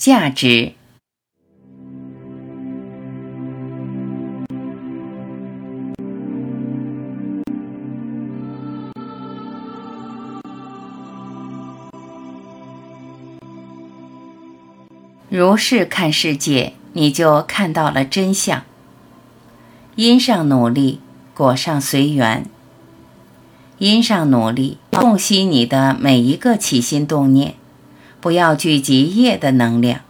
价值。如是看世界，你就看到了真相。因上努力，果上随缘。因上努力，洞悉你的每一个起心动念，不要聚集业的能量。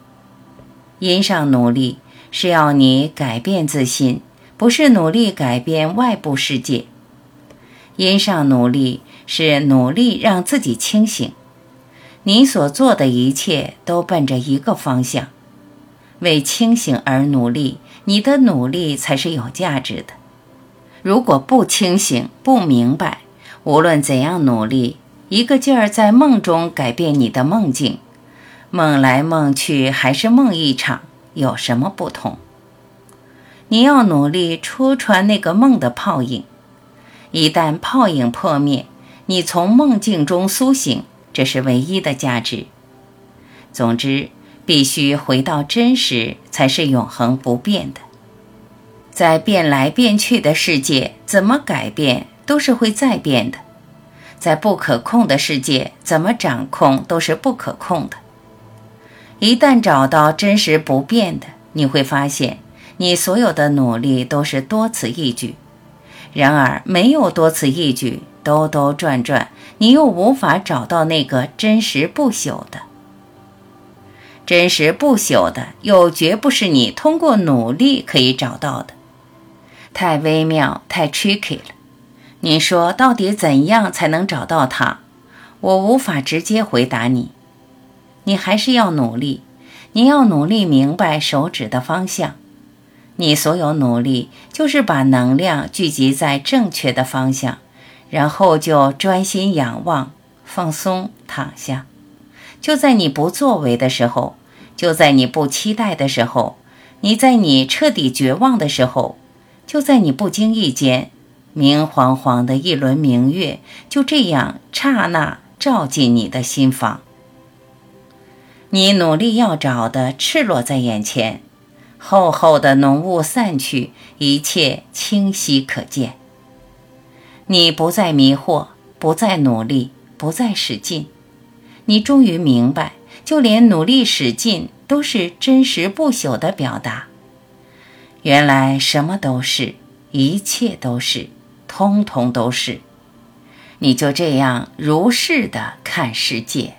因上努力是要你改变自心，不是努力改变外部世界。因上努力是努力让自己清醒。你所做的一切都奔着一个方向，为清醒而努力。你的努力才是有价值的。如果不清醒、不明白，无论怎样努力，一个劲儿在梦中改变你的梦境，梦来梦去还是梦一场，有什么不同？你要努力戳穿那个梦的泡影，一旦泡影破灭，你从梦境中苏醒，这是唯一的价值。总之，必须回到真实，才是永恒不变的。在变来变去的世界，怎么改变？都是会再变的，在不可控的世界，怎么掌控都是不可控的。一旦找到真实不变的，你会发现，你所有的努力都是多此一举。然而，没有多此一举，兜兜转转，你又无法找到那个真实不朽的。真实不朽的，又绝不是你通过努力可以找到的，太微妙，太 tricky 了。你说到底怎样才能找到它？我无法直接回答你。你还是要努力，你要努力明白手指的方向。你所有努力就是把能量聚集在正确的方向，然后就专心仰望，放松，躺下。就在你不作为的时候，就在你不期待的时候，你在你彻底绝望的时候，就在你不经意间。明晃晃的一轮明月，就这样刹那照进你的心房。你努力要找的赤裸在眼前，厚厚的浓雾散去，一切清晰可见。你不再迷惑，不再努力，不再使劲。你终于明白，就连努力使劲都是真实不朽的表达。原来什么都是，一切都是。通通都是，你就这样如是的看世界。